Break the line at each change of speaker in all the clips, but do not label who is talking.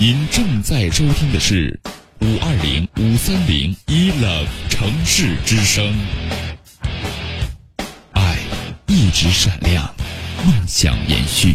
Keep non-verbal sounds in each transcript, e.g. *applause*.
您正在收听的是五二零五三零一冷城市之声，爱一直闪亮，梦想延续。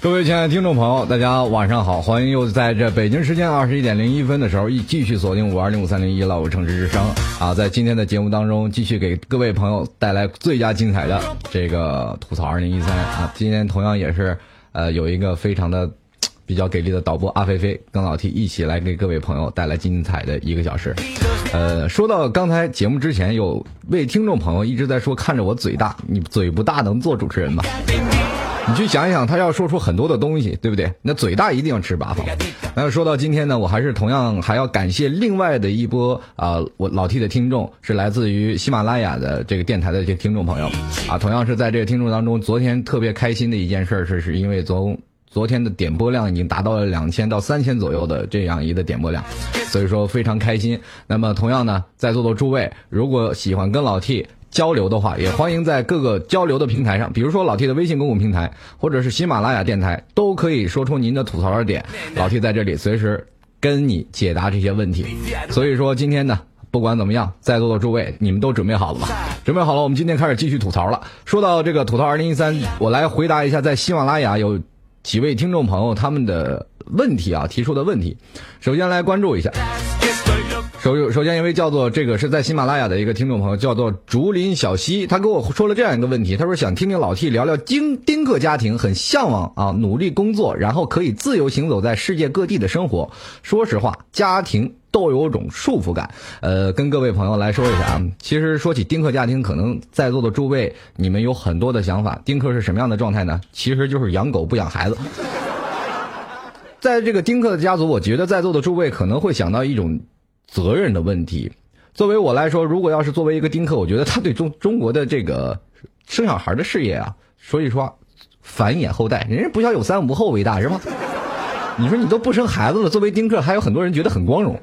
各位亲爱的听众朋友，大家晚上好，欢迎又在这北京时间二十一点零一分的时候，一继续锁定五二零五三零一老五城市之声啊，在今天的节目当中，继续给各位朋友带来最佳精彩的这个吐槽二零一三啊，今天同样也是呃有一个非常的比较给力的导播阿菲菲跟老 T 一起来给各位朋友带来精彩的一个小时。呃，说到刚才节目之前，有位听众朋友一直在说，看着我嘴大，你嘴不大能做主持人吗？你去想一想，他要说出很多的东西，对不对？那嘴大一定要吃八方。那说到今天呢，我还是同样还要感谢另外的一波啊、我老 T 的听众是来自于喜马拉雅的这个电台的这些听众朋友啊，同样是在这个听众当中，昨天特别开心的一件事是，是因为从昨天的点播量已经达到了两千到三千左右的这样一个点播量，所以说非常开心。那么同样呢，在座的诸位，如果喜欢跟老 T 交流的话，也欢迎在各个交流的平台上，比如说老 T 的微信公共平台，或者是喜马拉雅电台，都可以说出您的吐槽的点，老 T 在这里随时跟你解答这些问题。*laughs* 所以说今天呢。不管怎么样，在座的诸位，你们都准备好了吗？准备好了，我们今天开始继续吐槽了。说到这个吐槽二零一三，我来回答一下，在喜马拉雅有几位听众朋友他们的问题啊，提出的问题。首先来关注一下，首首先一位叫做这个是在喜马拉雅的一个听众朋友，叫做竹林小溪，他跟我说了这样一个问题，他说想听听老 T 聊聊丁丁克家庭，很向往啊，努力工作，然后可以自由行走在世界各地的生活。说实话，家庭都有种束缚感。呃，跟各位朋友来说一下啊，其实说起丁克家庭，可能在座的诸位你们有很多的想法。丁克是什么样的状态呢？其实就是养狗不养孩子。在这个丁克的家族，我觉得在座的诸位可能会想到一种责任的问题。作为我来说，如果要是作为一个丁克，我觉得他对中中国的这个生小孩的事业啊，所以说繁衍后代，人家不孝有三，无后为大，是吧？你说你都不生孩子了，作为丁克，还有很多人觉得很光荣。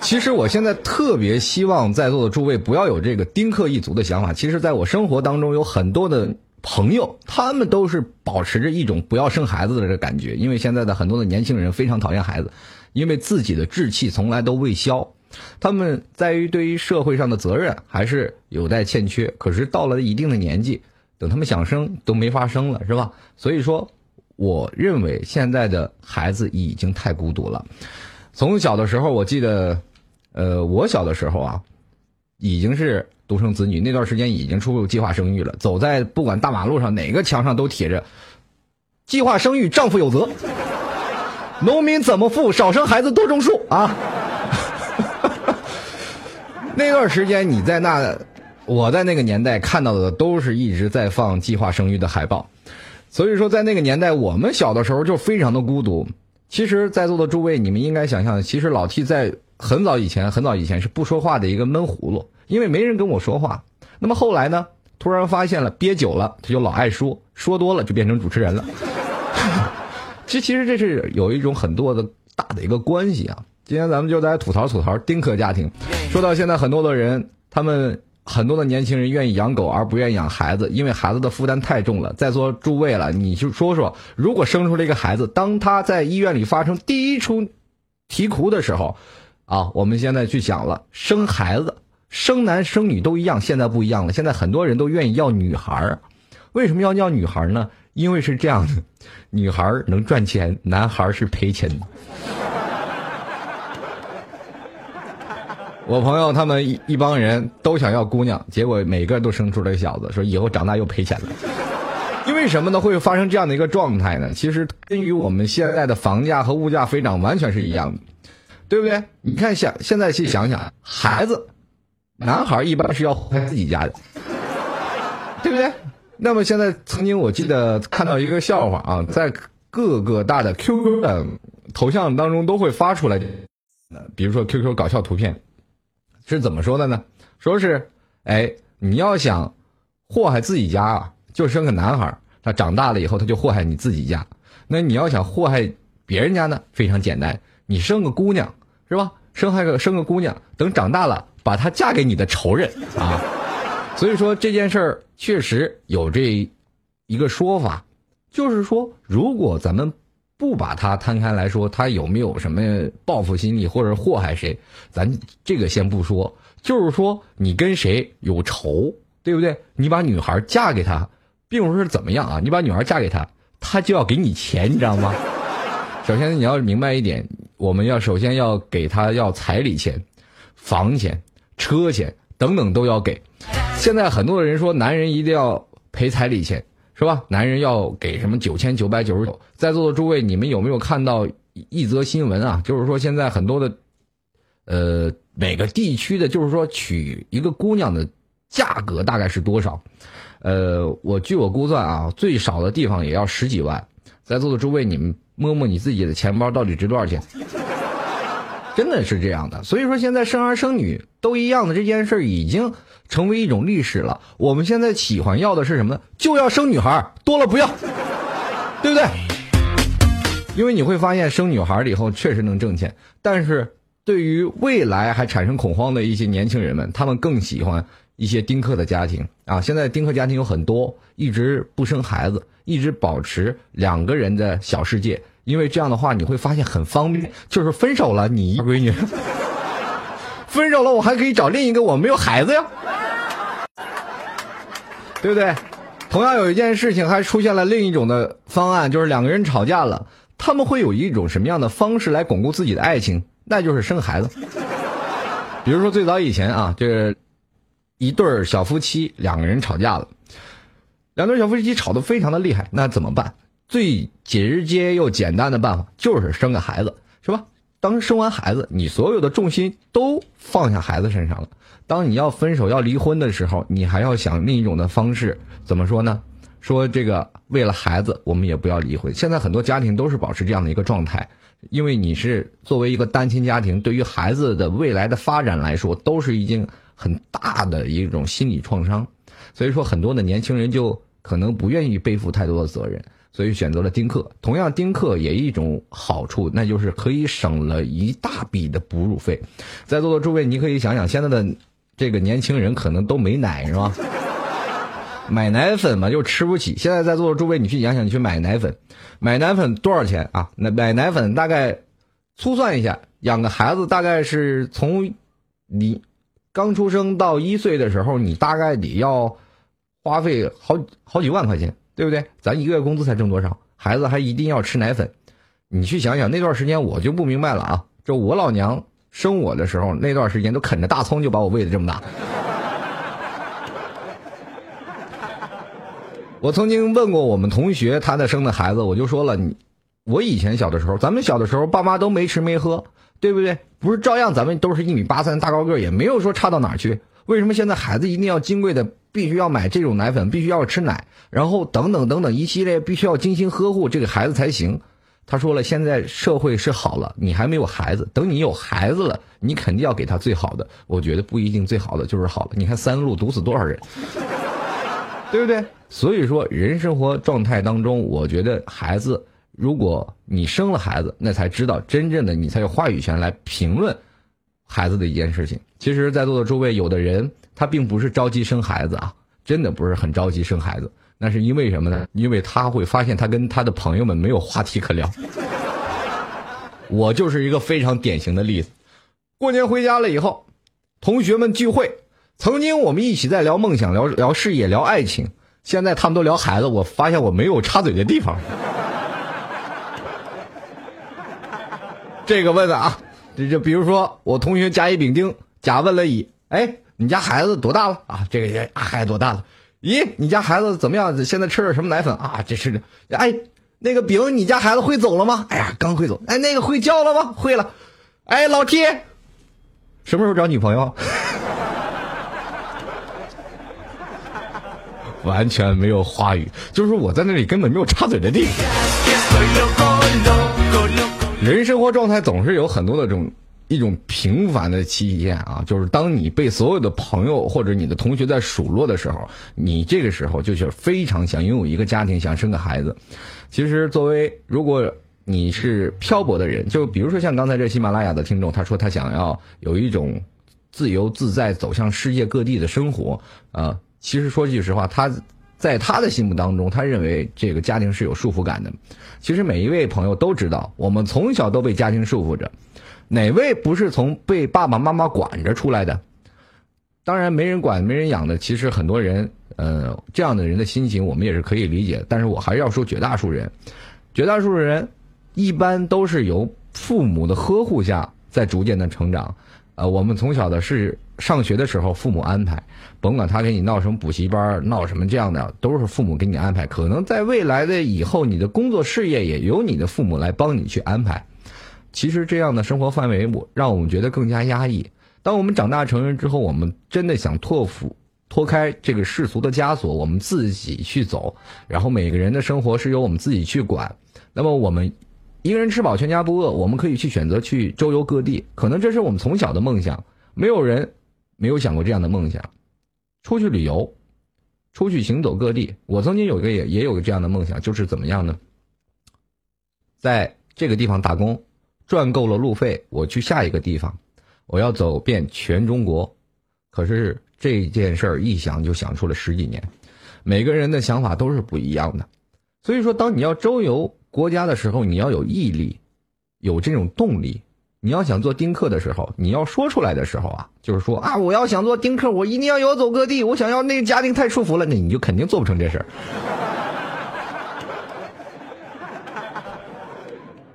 其实我现在特别希望在座的诸位不要有这个丁克一族的想法。其实，在我生活当中有很多的朋友，他们都是保持着一种不要生孩子的这感觉，因为现在的很多的年轻人非常讨厌孩子，因为自己的志气从来都未消，他们在于对于社会上的责任还是有待欠缺。可是到了一定的年纪，等他们想生都没法生了，是吧？所以说，我认为现在的孩子已经太孤独了。从小的时候，我记得，呃，我小的时候啊，已经是独生子女，那段时间已经出入计划生育了。走在不管大马路上，哪个墙上都贴着“计划生育，丈夫有责”。农民怎么富？少生孩子，多种树啊！*laughs* 那段时间你在那，我在那个年代看到的都是一直在放计划生育的海报，所以说在那个年代，我们小的时候就非常的孤独。其实，在座的诸位，你们应该想象，其实老 T 在很早以前，很早以前是不说话的一个闷葫芦，因为没人跟我说话。那么后来呢，突然发现了憋久了，他就老爱说，说多了就变成主持人了。这 *laughs* 其实这是有一种很多的大的一个关系啊。今天咱们就来吐槽吐槽丁克家庭。说到现在，很多的人，他们很多的年轻人愿意养狗而不愿意养孩子，因为孩子的负担太重了。在座诸位了，你就说说，如果生出了一个孩子，当他在医院里发生第一出啼哭的时候，啊，我们现在去想了，生孩子，生男生女都一样，现在不一样了，现在很多人都愿意要女孩儿。为什么要要女孩呢？因为是这样的，女孩能赚钱，男孩是赔钱的。我朋友他们一一帮人都想要姑娘，结果每个都生出了小子，说以后长大又赔钱了。因为什么呢？会发生这样的一个状态呢？其实跟于我们现在的房价和物价飞涨完全是一样的，对不对？你看想现在去想想，孩子，男孩一般是要祸害自己家的，对不对？那么现在曾经我记得看到一个笑话啊，在各个大的 QQ 的头像当中都会发出来，比如说 QQ 搞笑图片，是怎么说的呢？说是，哎，你要想祸害自己家啊。就生个男孩，他长大了以后他就祸害你自己家。那你要想祸害别人家呢？非常简单，你生个姑娘是吧？生还个生个姑娘，等长大了把她嫁给你的仇人啊。所以说这件事儿确实有这一个说法，就是说如果咱们不把它摊开来说，他有没有什么报复心理或者祸害谁，咱这个先不说。就是说你跟谁有仇，对不对？你把女孩嫁给他。并不是怎么样啊！你把女儿嫁给他，他就要给你钱，你知道吗？*laughs* 首先你要明白一点，我们要首先要给他要彩礼钱、房钱、车钱等等都要给。现在很多人说男人一定要赔彩礼钱，是吧？男人要给什么九千九百九十九？在座的诸位，你们有没有看到一则新闻啊？就是说现在很多的，呃，每个地区的，就是说娶一个姑娘的价格大概是多少？呃，我据我估算啊，最少的地方也要十几万。在座的诸位，你们摸摸你自己的钱包，到底值多少钱？真的是这样的。所以说，现在生儿生女都一样的这件事已经成为一种历史了。我们现在喜欢要的是什么呢？就要生女孩，多了不要，对不对？因为你会发现，生女孩了以后确实能挣钱，但是对于未来还产生恐慌的一些年轻人们，他们更喜欢。一些丁克的家庭啊，现在丁克家庭有很多，一直不生孩子，一直保持两个人的小世界，因为这样的话你会发现很方便，就是分手了，你闺女，分手了我还可以找另一个，我没有孩子呀，对不对？同样有一件事情还出现了另一种的方案，就是两个人吵架了，他们会有一种什么样的方式来巩固自己的爱情？那就是生孩子。比如说最早以前啊，这个。一对儿小夫妻两个人吵架了，两对小夫妻吵得非常的厉害，那怎么办？最直接又简单的办法就是生个孩子，是吧？当生完孩子，你所有的重心都放下孩子身上了。当你要分手要离婚的时候，你还要想另一种的方式，怎么说呢？说这个为了孩子，我们也不要离婚。现在很多家庭都是保持这样的一个状态，因为你是作为一个单亲家庭，对于孩子的未来的发展来说，都是已经。很大的一种心理创伤，所以说很多的年轻人就可能不愿意背负太多的责任，所以选择了丁克。同样，丁克也一种好处，那就是可以省了一大笔的哺乳费。在座的诸位，你可以想想，现在的这个年轻人可能都没奶是吧？*laughs* 买奶粉嘛，就吃不起。现在在座的诸位，你去想想，你去买奶粉，买奶粉多少钱啊？那买奶粉大概粗算一下，养个孩子大概是从你。刚出生到一岁的时候，你大概得要花费好好几万块钱，对不对？咱一个月工资才挣多少？孩子还一定要吃奶粉，你去想想那段时间，我就不明白了啊！就我老娘生我的时候，那段时间都啃着大葱就把我喂的这么大。我曾经问过我们同学他的生的孩子，我就说了，我以前小的时候，咱们小的时候，爸妈都没吃没喝。对不对？不是照样咱们都是一米八三大高个，也没有说差到哪去。为什么现在孩子一定要金贵的，必须要买这种奶粉，必须要吃奶，然后等等等等一系列，必须要精心呵护这个孩子才行？他说了，现在社会是好了，你还没有孩子，等你有孩子了，你肯定要给他最好的。我觉得不一定最好的就是好的。你看三鹿毒死多少人，*laughs* 对不对？所以说，人生活状态当中，我觉得孩子。如果你生了孩子，那才知道真正的你才有话语权来评论孩子的一件事情。其实，在座的诸位，有的人他并不是着急生孩子啊，真的不是很着急生孩子。那是因为什么呢？因为他会发现他跟他的朋友们没有话题可聊。我就是一个非常典型的例子。过年回家了以后，同学们聚会，曾经我们一起在聊梦想、聊聊事业、聊爱情，现在他们都聊孩子，我发现我没有插嘴的地方。这个问的啊，这就比如说我同学甲乙丙丁甲问了乙，哎，你家孩子多大了啊？这个也啊，孩子多大了？咦，你家孩子怎么样？现在吃的什么奶粉啊？这是，哎，那个丙，你家孩子会走了吗？哎呀，刚会走。哎，那个会叫了吗？会了。哎，老 T，什么时候找女朋友？*laughs* 完全没有话语，就是我在那里根本没有插嘴的地方。人生活状态总是有很多的这种一种平凡的体验啊，就是当你被所有的朋友或者你的同学在数落的时候，你这个时候就是非常想拥有一个家庭，想生个孩子。其实，作为如果你是漂泊的人，就比如说像刚才这喜马拉雅的听众，他说他想要有一种自由自在走向世界各地的生活，呃，其实说句实话，他在他的心目当中，他认为这个家庭是有束缚感的。其实每一位朋友都知道，我们从小都被家庭束缚着，哪位不是从被爸爸妈妈管着出来的？当然，没人管、没人养的，其实很多人，呃，这样的人的心情我们也是可以理解。但是我还是要说，绝大数人，绝大数人一般都是由父母的呵护下在逐渐的成长。呃，我们从小的是上学的时候父母安排，甭管他给你闹什么补习班，闹什么这样的，都是父母给你安排。可能在未来的以后，你的工作事业也由你的父母来帮你去安排。其实这样的生活范围，我让我们觉得更加压抑。当我们长大成人之后，我们真的想脱服脱开这个世俗的枷锁，我们自己去走，然后每个人的生活是由我们自己去管。那么我们一个人吃饱全家不饿，我们可以去选择去周游各地，可能这是我们从小的梦想。没有人没有想过这样的梦想，出去旅游，出去行走各地。我曾经有一个也也有个这样的梦想，就是怎么样呢？在这个地方打工，赚够了路费，我去下一个地方，我要走遍全中国。可是这件事儿一想就想出了十几年，每个人的想法都是不一样的。所以说，当你要周游国家的时候，你要有毅力，有这种动力。你要想做丁克的时候，你要说出来的时候啊，就是说啊，我要想做丁克，我一定要游走各地，我想要那个家庭太束缚了，那你就肯定做不成这事儿。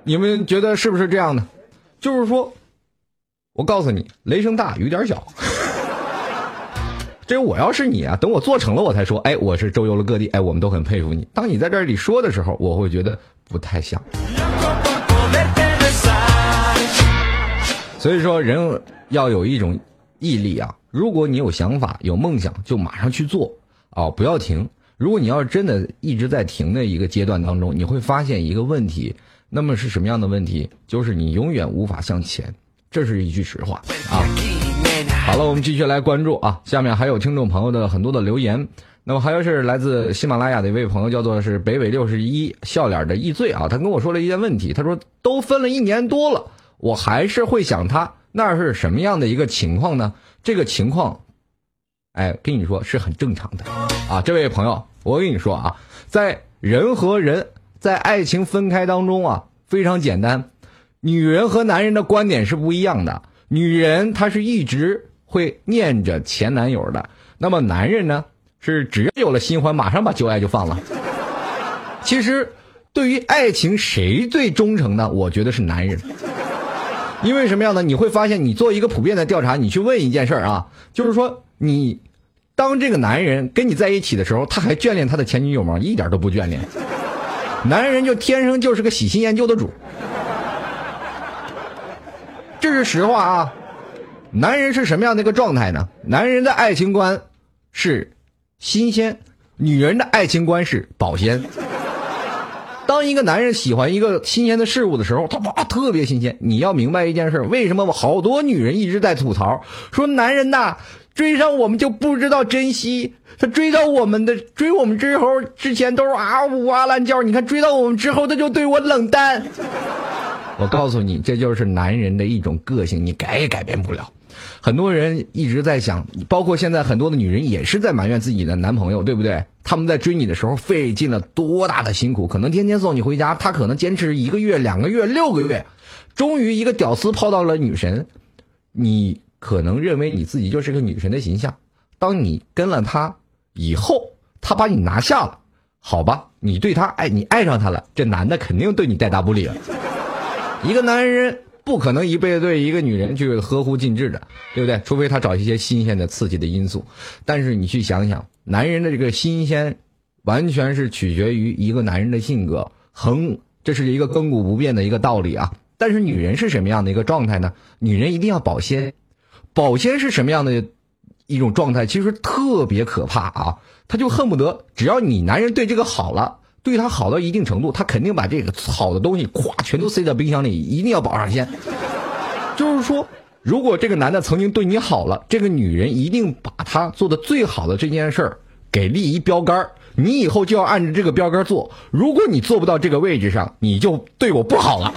*laughs* 你们觉得是不是这样的？就是说，我告诉你，雷声大雨点小。这我要是你啊，等我做成了，我才说，哎，我是周游了各地，哎，我们都很佩服你。当你在这里说的时候，我会觉得不太像。所以说，人要有一种毅力啊！如果你有想法、有梦想，就马上去做啊、不要停。如果你要是真的一直在停的一个阶段当中，你会发现一个问题，那么是什么样的问题？就是你永远无法向前，这是一句实话啊。好了，我们继续来关注啊，下面还有听众朋友的很多的留言。那么还有是来自喜马拉雅的一位朋友，叫做是北纬六十一笑脸的易醉啊，他跟我说了一件问题，他说都分了一年多了，我还是会想他，那是什么样的一个情况呢？这个情况，哎，跟你说是很正常的啊，这位朋友，我跟你说啊，在人和人在爱情分开当中啊，非常简单，女人和男人的观点是不一样的，女人她是一直会念着前男友的，那么男人呢，是只要有了新欢，马上把旧爱就放了。其实，对于爱情谁最忠诚呢？我觉得是男人。因为什么样呢？你会发现，你做一个普遍的调查，你去问一件事儿啊，就是说，你当这个男人跟你在一起的时候，他还眷恋他的前女友吗？一点都不眷恋。男人就天生就是个喜新厌旧的主，这是实话啊。男人是什么样的一个状态呢？男人的爱情观是新鲜，女人的爱情观是保鲜。当一个男人喜欢一个新鲜的事物的时候，他哇特别新鲜。你要明白一件事，为什么好多女人一直在吐槽说男人呐追上我们就不知道珍惜，他追到我们的追我们之后之前都是啊呜哇乱叫，你看追到我们之后他就对我冷淡。我告诉你，这就是男人的一种个性，你改也改变不了。很多人一直在想，包括现在很多的女人也是在埋怨自己的男朋友，对不对？他们在追你的时候费尽了多大的辛苦，可能天天送你回家，他可能坚持一个月、两个月、六个月，终于一个屌丝泡到了女神。你可能认为你自己就是个女神的形象，当你跟了他以后，他把你拿下了，好吧？你对他爱，你爱上他了，这男的肯定对你带大不理了。一个男人不可能一辈子对一个女人去呵护尽致的，对不对？除非他找一些新鲜的、刺激的因素。但是你去想想，男人的这个新鲜，完全是取决于一个男人的性格，恒这是一个亘古不变的一个道理啊。但是女人是什么样的一个状态呢？女人一定要保鲜，保鲜是什么样的一种状态？其实特别可怕啊！她就恨不得只要你男人对这个好了。对他好到一定程度，他肯定把这个好的东西咵全都塞到冰箱里，一定要保上鲜。就是说，如果这个男的曾经对你好了，这个女人一定把他做的最好的这件事儿给立一标杆儿，你以后就要按照这个标杆做。如果你做不到这个位置上，你就对我不好了。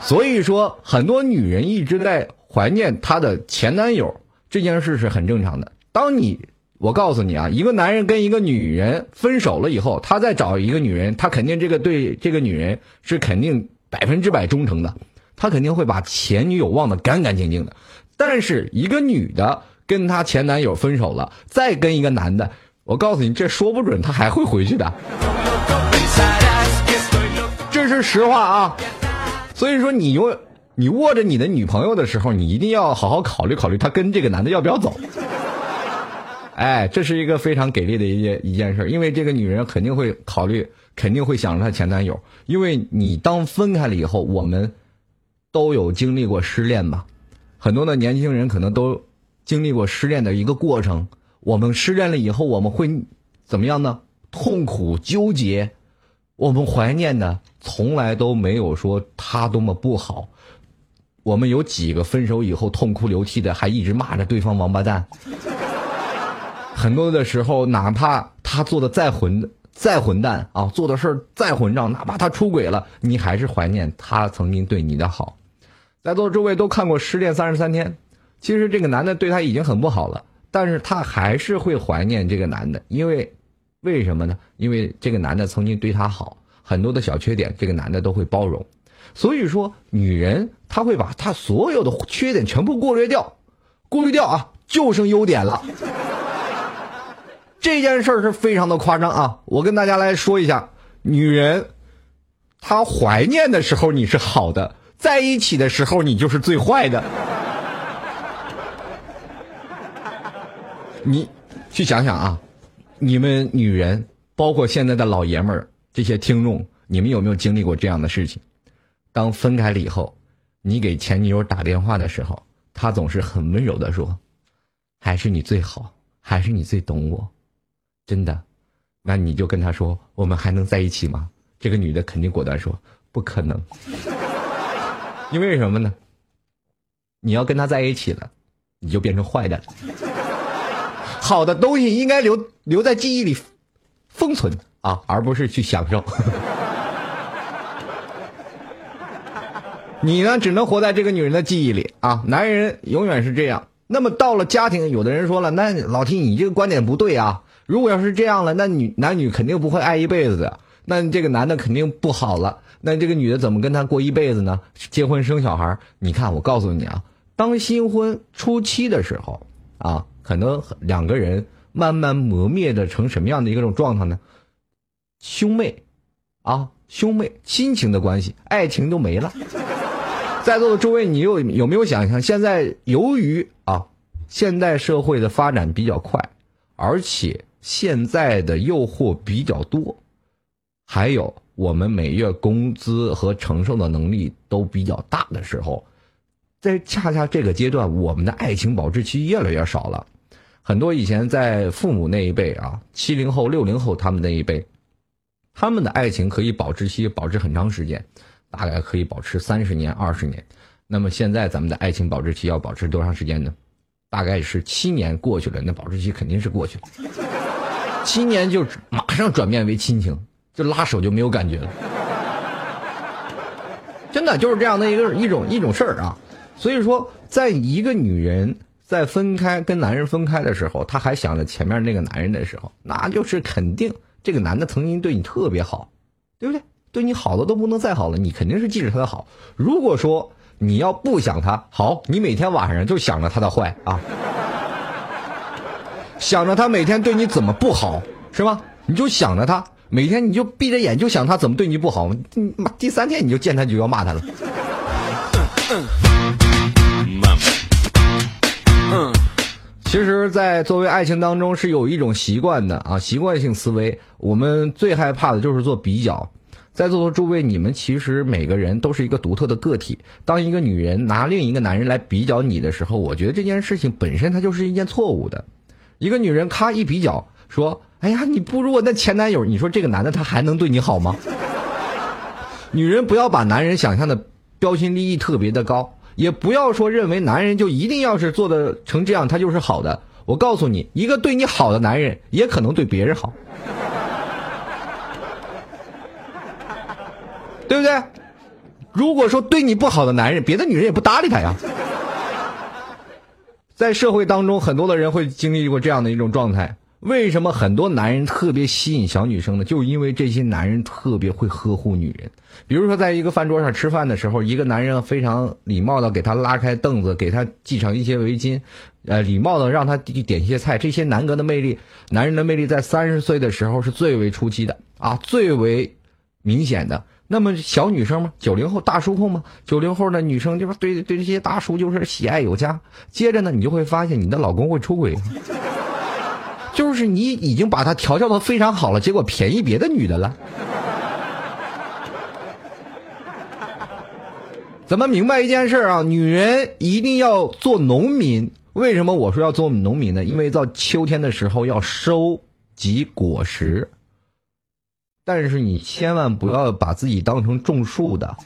所以说，很多女人一直在怀念她的前男友，这件事是很正常的。当你我告诉你啊，一个男人跟一个女人分手了以后，他再找一个女人，他肯定这个对这个女人是肯定百分之百忠诚的，他肯定会把前女友忘得干干净净的。但是一个女的跟她前男友分手了，再跟一个男的，我告诉你，这说不准他还会回去的，这是实话啊。所以说，你握你握着你的女朋友的时候，你一定要好好考虑考虑，她跟这个男的要不要走。哎，这是一个非常给力的一件一件事，因为这个女人肯定会考虑，肯定会想着她前男友。因为你当分开了以后，我们都有经历过失恋吧，很多的年轻人可能都经历过失恋的一个过程。我们失恋了以后，我们会怎么样呢？痛苦纠结，我们怀念的从来都没有说他多么不好。我们有几个分手以后痛哭流涕的，还一直骂着对方王八蛋。很多的时候，哪怕他做的再混再混蛋啊，做的事儿再混账，哪怕他出轨了，你还是怀念他曾经对你的好。在座的诸位都看过《失恋三十三天》，其实这个男的对他已经很不好了，但是他还是会怀念这个男的，因为为什么呢？因为这个男的曾经对他好，很多的小缺点，这个男的都会包容。所以说，女人她会把她所有的缺点全部过滤掉，过滤掉啊，就剩优点了。这件事儿是非常的夸张啊！我跟大家来说一下，女人，她怀念的时候你是好的，在一起的时候你就是最坏的。*laughs* 你去想想啊，你们女人，包括现在的老爷们儿，这些听众，你们有没有经历过这样的事情？当分开了以后，你给前女友打电话的时候，她总是很温柔的说：“还是你最好，还是你最懂我。”真的，那你就跟他说，我们还能在一起吗？这个女的肯定果断说，不可能。因为什么呢？你要跟他在一起了，你就变成坏的了。好的东西应该留留在记忆里封存啊，而不是去享受。你呢，只能活在这个女人的记忆里啊。男人永远是这样。那么到了家庭，有的人说了，那老提你这个观点不对啊。如果要是这样了，那女男女肯定不会爱一辈子的。那这个男的肯定不好了。那这个女的怎么跟他过一辈子呢？结婚生小孩？你看，我告诉你啊，当新婚初期的时候啊，可能两个人慢慢磨灭的成什么样的一种状态呢？兄妹啊，兄妹亲情的关系，爱情都没了。在座的诸位，你有有没有想象？现在由于啊，现代社会的发展比较快，而且。现在的诱惑比较多，还有我们每月工资和承受的能力都比较大的时候，在恰恰这个阶段，我们的爱情保质期越来越少了。很多以前在父母那一辈啊，七零后、六零后他们那一辈，他们的爱情可以保质期保持很长时间，大概可以保持三十年、二十年。那么现在咱们的爱情保质期要保持多长时间呢？大概是七年过去了，那保质期肯定是过去了。七年就马上转变为亲情，就拉手就没有感觉了，真的就是这样的一个一种一种事儿啊。所以说，在一个女人在分开跟男人分开的时候，她还想着前面那个男人的时候，那就是肯定这个男的曾经对你特别好，对不对？对你好的都不能再好了，你肯定是记着他的好。如果说你要不想他好，你每天晚上就想着他的坏啊。想着他每天对你怎么不好，是吧？你就想着他每天，你就闭着眼就想他怎么对你不好。妈，第三天你就见他就要骂他了。其实，在作为爱情当中是有一种习惯的啊，习惯性思维。我们最害怕的就是做比较。在座的诸位，你们其实每个人都是一个独特的个体。当一个女人拿另一个男人来比较你的时候，我觉得这件事情本身它就是一件错误的。一个女人咔一比较，说：“哎呀，你不如我那前男友。”你说这个男的他还能对你好吗？女人不要把男人想象的标新立异特别的高。也不要说认为男人就一定要是做的成这样，他就是好的。我告诉你，一个对你好的男人，也可能对别人好，对不对？如果说对你不好的男人，别的女人也不搭理他呀。在社会当中，很多的人会经历过这样的一种状态。为什么很多男人特别吸引小女生呢？就因为这些男人特别会呵护女人。比如说，在一个饭桌上吃饭的时候，一个男人非常礼貌的给她拉开凳子，给她系上一些围巾，呃，礼貌的让她点一些菜。这些男格的魅力，男人的魅力在三十岁的时候是最为初期的啊，最为明显的。那么小女生吗？九零后大叔控吗？九零后的女生就是对对这些大叔就是喜爱有加。接着呢，你就会发现你的老公会出轨。*laughs* 就是你已经把他调教的非常好了，结果便宜别的女的了。*laughs* 咱们明白一件事啊，女人一定要做农民。为什么我说要做农民呢？因为到秋天的时候要收集果实。但是你千万不要把自己当成种树的。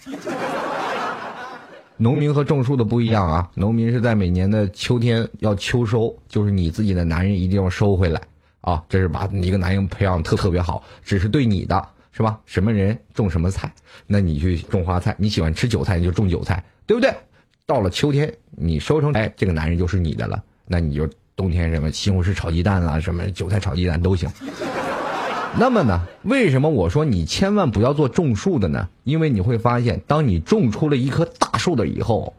农民和种树的不一样啊！农民是在每年的秋天要秋收，就是你自己的男人一定要收回来啊！这是把一个男人培养特特别好，只是对你的是吧？什么人种什么菜，那你去种花菜，你喜欢吃韭菜你就种韭菜，对不对？到了秋天你收成，哎，这个男人就是你的了，那你就冬天什么西红柿炒鸡蛋啦，什么韭菜炒鸡蛋都行。那么呢？为什么我说你千万不要做种树的呢？因为你会发现，当你种出了一棵大树的以后，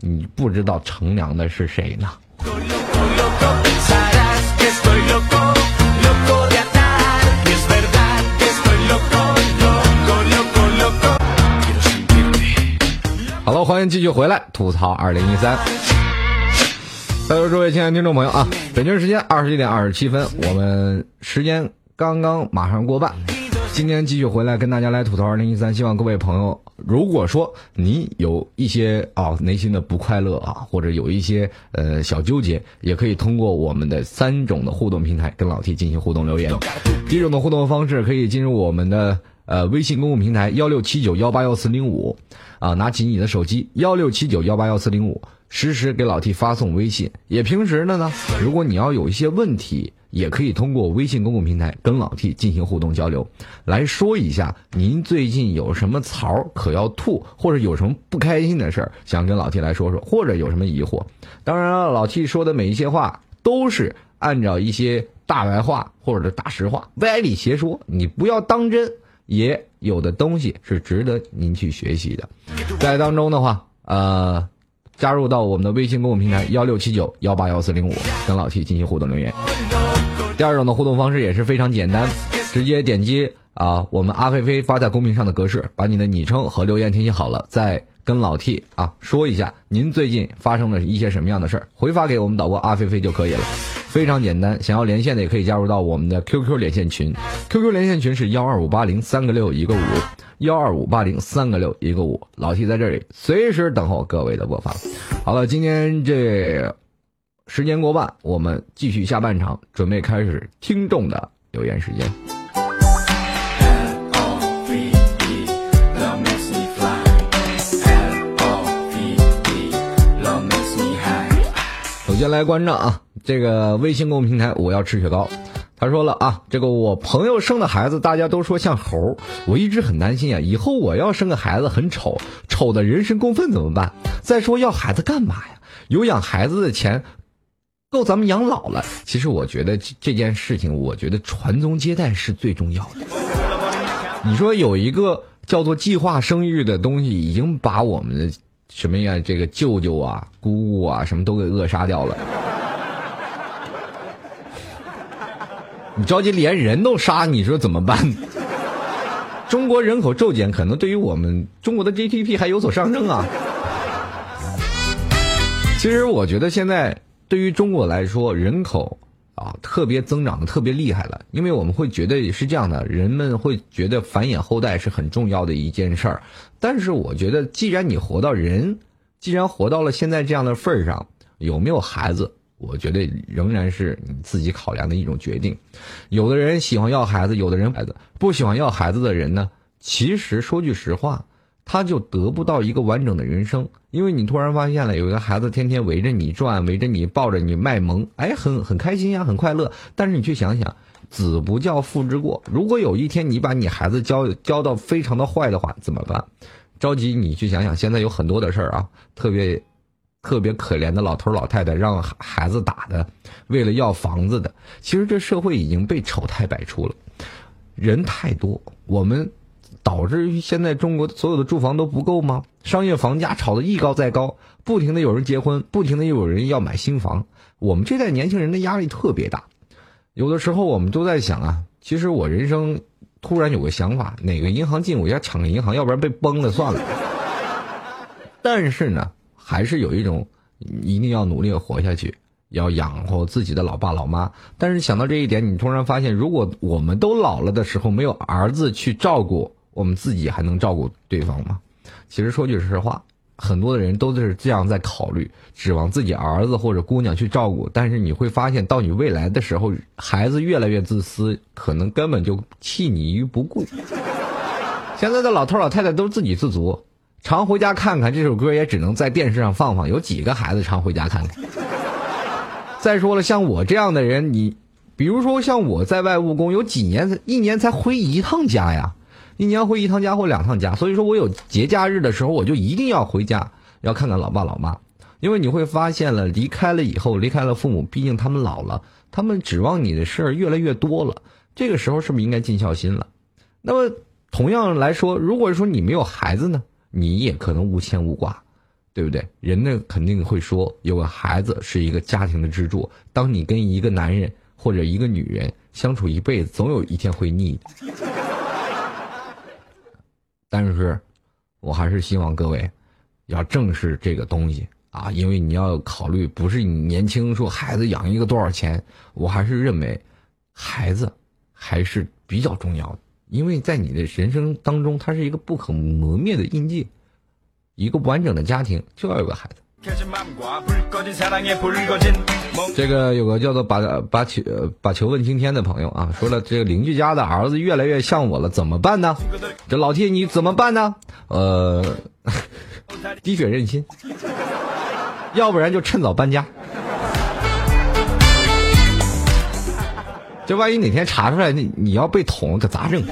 你不知道乘凉的是谁呢？好了，欢迎继续回来吐槽二零一三。在座诸位亲爱的听众朋友啊，北京时间二十一点二十七分，我们时间。刚刚马上过半，今天继续回来跟大家来吐槽二零一三。希望各位朋友，如果说你有一些啊内心的不快乐啊，或者有一些呃小纠结，也可以通过我们的三种的互动平台跟老 T 进行互动留言。第一种的互动方式可以进入我们的呃微信公共平台幺六七九幺八幺四零五啊，拿起你的手机幺六七九幺八幺四零五，实时给老 T 发送微信。也平时的呢，如果你要有一些问题。也可以通过微信公共平台跟老 T 进行互动交流，来说一下您最近有什么槽可要吐，或者有什么不开心的事儿想跟老 T 来说说，或者有什么疑惑。当然了，老 T 说的每一些话都是按照一些大白话或者大实话，歪理邪说，你不要当真。也有的东西是值得您去学习的。在当中的话，呃，加入到我们的微信公众平台幺六七九幺八幺四零五，跟老 T 进行互动留言。第二种的互动方式也是非常简单，直接点击啊，我们阿飞飞发在公屏上的格式，把你的昵称和留言填写好了，再跟老 T 啊说一下您最近发生了一些什么样的事儿，回发给我们导播阿飞飞就可以了，非常简单。想要连线的也可以加入到我们的 QQ 连线群，QQ 连线群是幺二五八零三个六一个五，幺二五八零三个六一个五，老 T 在这里随时等候各位的播放。好了，今天这。时间过半，我们继续下半场，准备开始听众的留言时间。首先来关照啊，这个微信公众平台，我要吃雪糕。他说了啊，这个我朋友生的孩子，大家都说像猴，我一直很担心啊，以后我要生个孩子很丑，丑的人神共愤怎么办？再说要孩子干嘛呀？有养孩子的钱。够咱们养老了。其实我觉得这件事情，我觉得传宗接代是最重要的。你说有一个叫做计划生育的东西，已经把我们的什么呀，这个舅舅啊、姑姑啊，什么都给扼杀掉了。你着急连人都杀，你说怎么办？*laughs* 中国人口骤减，可能对于我们中国的 GDP 还有所上升啊。其实我觉得现在对于中国来说，人口啊特别增长的特别厉害了，因为我们会觉得是这样的，人们会觉得繁衍后代是很重要的一件事儿。但是我觉得，既然你活到人，既然活到了现在这样的份儿上，有没有孩子？我觉得仍然是你自己考量的一种决定。有的人喜欢要孩子，有的人孩子不喜欢要孩子的人呢，其实说句实话，他就得不到一个完整的人生。因为你突然发现了有一个孩子天天围着你转，围着你抱着你卖萌，哎，很很开心呀，很快乐。但是你去想想，子不教父之过。如果有一天你把你孩子教教到非常的坏的话，怎么办？着急你去想想，现在有很多的事儿啊，特别。特别可怜的老头老太太让孩子打的，为了要房子的，其实这社会已经被丑态百出了，人太多，我们导致于现在中国所有的住房都不够吗？商业房价炒得一高再高，不停的有人结婚，不停的又有人要买新房，我们这代年轻人的压力特别大，有的时候我们都在想啊，其实我人生突然有个想法，哪个银行进我家抢个银行，要不然被崩了算了，但是呢。还是有一种，一定要努力活下去，要养活自己的老爸老妈。但是想到这一点，你突然发现，如果我们都老了的时候没有儿子去照顾，我们自己还能照顾对方吗？其实说句实话，很多的人都是这样在考虑，指望自己儿子或者姑娘去照顾。但是你会发现，到你未来的时候，孩子越来越自私，可能根本就弃你于不顾。现在的老头老太太都自给自足。常回家看看这首歌也只能在电视上放放，有几个孩子常回家看看？再说了，像我这样的人，你比如说像我在外务工，有几年一年才回一趟家呀，一年回一趟家或两趟家，所以说我有节假日的时候，我就一定要回家，要看看老爸老妈，因为你会发现了，离开了以后，离开了父母，毕竟他们老了，他们指望你的事儿越来越多了，这个时候是不是应该尽孝心了？那么同样来说，如果说你没有孩子呢？你也可能无牵无挂，对不对？人呢肯定会说，有个孩子是一个家庭的支柱。当你跟一个男人或者一个女人相处一辈子，总有一天会腻。但是，我还是希望各位要正视这个东西啊，因为你要考虑，不是你年轻说孩子养一个多少钱，我还是认为孩子还是比较重要的。因为在你的人生当中，它是一个不可磨灭的印记。一个完整的家庭就要有个孩子。这个有个叫做把把球把球问青天的朋友啊，说了这个邻居家的儿子越来越像我了，怎么办呢？这老铁你怎么办呢？呃，*laughs* 滴血认亲，要不然就趁早搬家。这万一哪天查出来，你你要被捅，可咋整？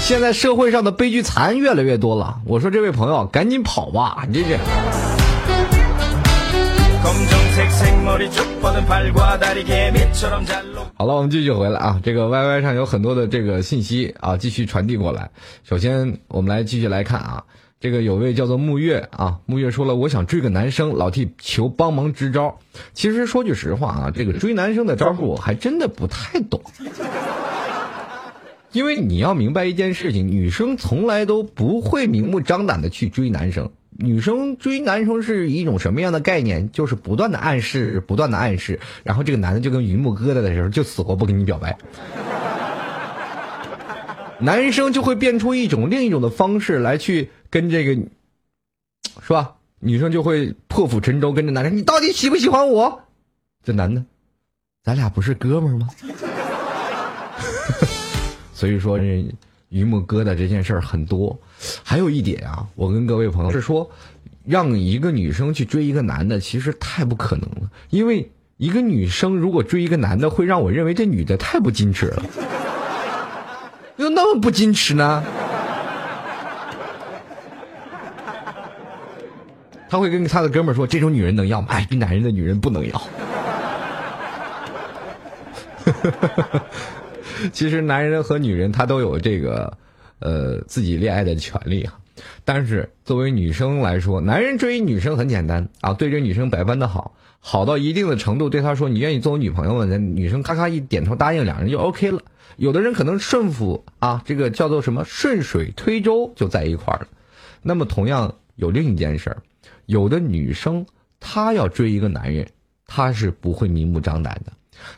现在社会上的悲剧残越来越多了。我说这位朋友，赶紧跑吧！你这是。好了，我们继续回来啊。这个 Y Y 上有很多的这个信息啊，继续传递过来。首先，我们来继续来看啊。这个有位叫做木月啊，木月说了，我想追个男生，老替求帮忙支招。其实说句实话啊，这个追男生的招数我还真的不太懂，*laughs* 因为你要明白一件事情，女生从来都不会明目张胆的去追男生。女生追男生是一种什么样的概念？就是不断的暗示，不断的暗示，然后这个男的就跟榆木疙瘩的时候，就死活不跟你表白。*laughs* 男生就会变出一种另一种的方式来去跟这个，是吧？女生就会破釜沉舟跟着男生，你到底喜不喜欢我？这男的，咱俩不是哥们儿吗？*laughs* 所以说，这榆木疙瘩这件事儿很多。还有一点啊，我跟各位朋友是说，让一个女生去追一个男的，其实太不可能了。因为一个女生如果追一个男的，会让我认为这女的太不矜持了。又那么不矜持呢？他会跟他的哥们说：“这种女人能要吗？哎，男人的女人不能要。*laughs* ”其实男人和女人他都有这个呃自己恋爱的权利啊。但是作为女生来说，男人追女生很简单啊，对这女生百般的好，好到一定的程度，对她说：“你愿意做我女朋友吗？”那女生咔咔一点头答应，两人就 OK 了。有的人可能顺服啊，这个叫做什么顺水推舟就在一块儿了。那么同样有另一件事儿，有的女生她要追一个男人，她是不会明目张胆的，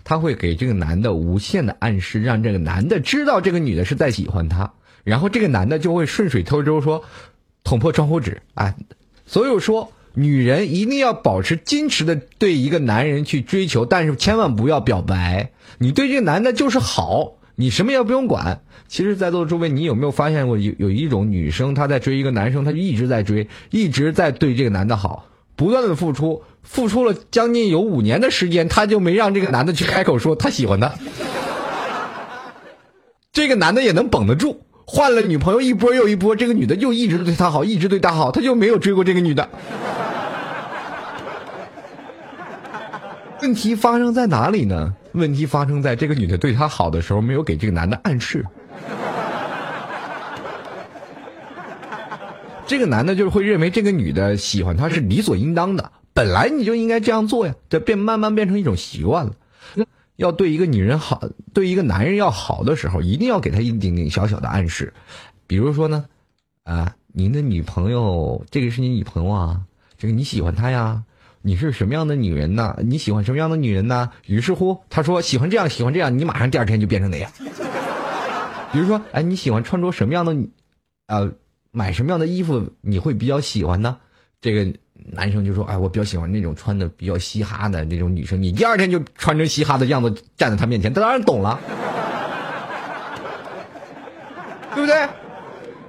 她会给这个男的无限的暗示，让这个男的知道这个女的是在喜欢他，然后这个男的就会顺水推舟说，捅破窗户纸啊。所以说，女人一定要保持矜持的对一个男人去追求，但是千万不要表白。你对这个男的就是好，你什么也不用管。其实，在座的诸位，你有没有发现过有有一种女生，她在追一个男生，她就一直在追，一直在对这个男的好，不断的付出，付出了将近有五年的时间，她就没让这个男的去开口说他喜欢她。*laughs* 这个男的也能绷得住，换了女朋友一波又一波，这个女的就一直对他好，一直对他好，他就没有追过这个女的。问题发生在哪里呢？问题发生在这个女的对他好的时候，没有给这个男的暗示。这个男的就会认为这个女的喜欢他是理所应当的，本来你就应该这样做呀，这变慢慢变成一种习惯了。要对一个女人好，对一个男人要好的时候，一定要给他一点点小小的暗示。比如说呢，啊，您的女朋友，这个是你女朋友啊，这个你喜欢她呀？你是什么样的女人呢？你喜欢什么样的女人呢？于是乎，他说喜欢这样，喜欢这样，你马上第二天就变成那样。比如说，哎，你喜欢穿着什么样的，呃，买什么样的衣服你会比较喜欢呢？这个男生就说，哎，我比较喜欢那种穿的比较嘻哈的那种女生。你第二天就穿成嘻哈的样子站在他面前，他当然懂了，对不对？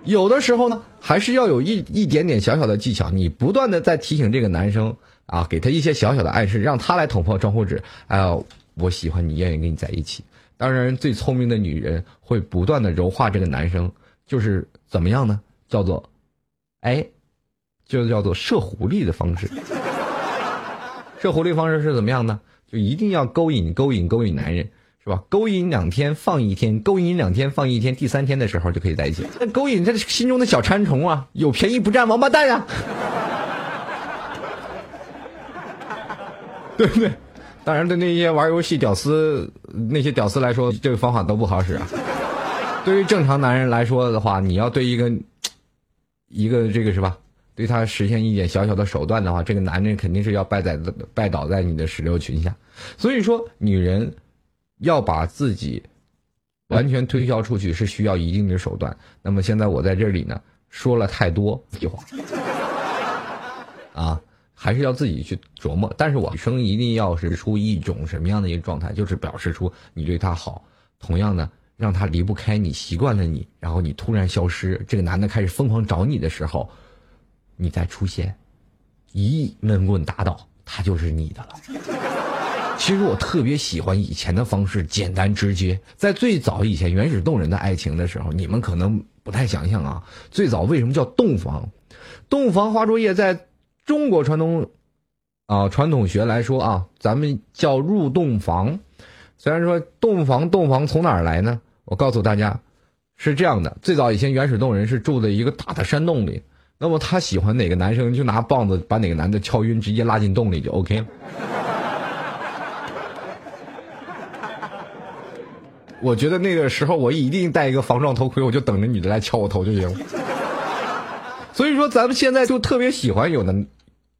有的时候呢，还是要有一一点点小小的技巧，你不断的在提醒这个男生啊，给他一些小小的暗示，让他来捅破窗户纸。哎呀，我喜欢你，愿意跟你在一起。当然，最聪明的女人会不断的柔化这个男生，就是怎么样呢？叫做，哎，就叫做射狐狸的方式。*laughs* 射狐狸方式是怎么样呢？就一定要勾引、勾引、勾引男人，是吧？勾引两天放一天，勾引两天放一天，第三天的时候就可以在一起。那勾引他心中的小馋虫啊，有便宜不占王八蛋呀，*laughs* 对不对？当然，对那些玩游戏屌丝那些屌丝来说，这个方法都不好使啊。对于正常男人来说的话，你要对一个一个这个是吧？对他实现一点小小的手段的话，这个男人肯定是要败在拜倒在你的石榴裙下。所以说，女人要把自己完全推销出去是需要一定的手段。那么现在我在这里呢，说了太多屁话 *laughs* 啊，还是要自己去琢磨。但是我女生一定要是出一种什么样的一个状态，就是表示出你对他好，同样的让他离不开你，习惯了你，然后你突然消失，这个男的开始疯狂找你的时候。你再出现，一闷棍打倒他就是你的了。其实我特别喜欢以前的方式，简单直接。在最早以前原始动人的爱情的时候，你们可能不太想象啊。最早为什么叫洞房？洞房花烛夜在中国传统啊传统学来说啊，咱们叫入洞房。虽然说洞房洞房从哪儿来呢？我告诉大家，是这样的：最早以前原始洞人是住在一个大的山洞里。那么他喜欢哪个男生，就拿棒子把哪个男的敲晕，直接拉进洞里就 OK 了。*laughs* 我觉得那个时候我一定戴一个防撞头盔，我就等着女的来敲我头就行了。所以说，咱们现在就特别喜欢有的，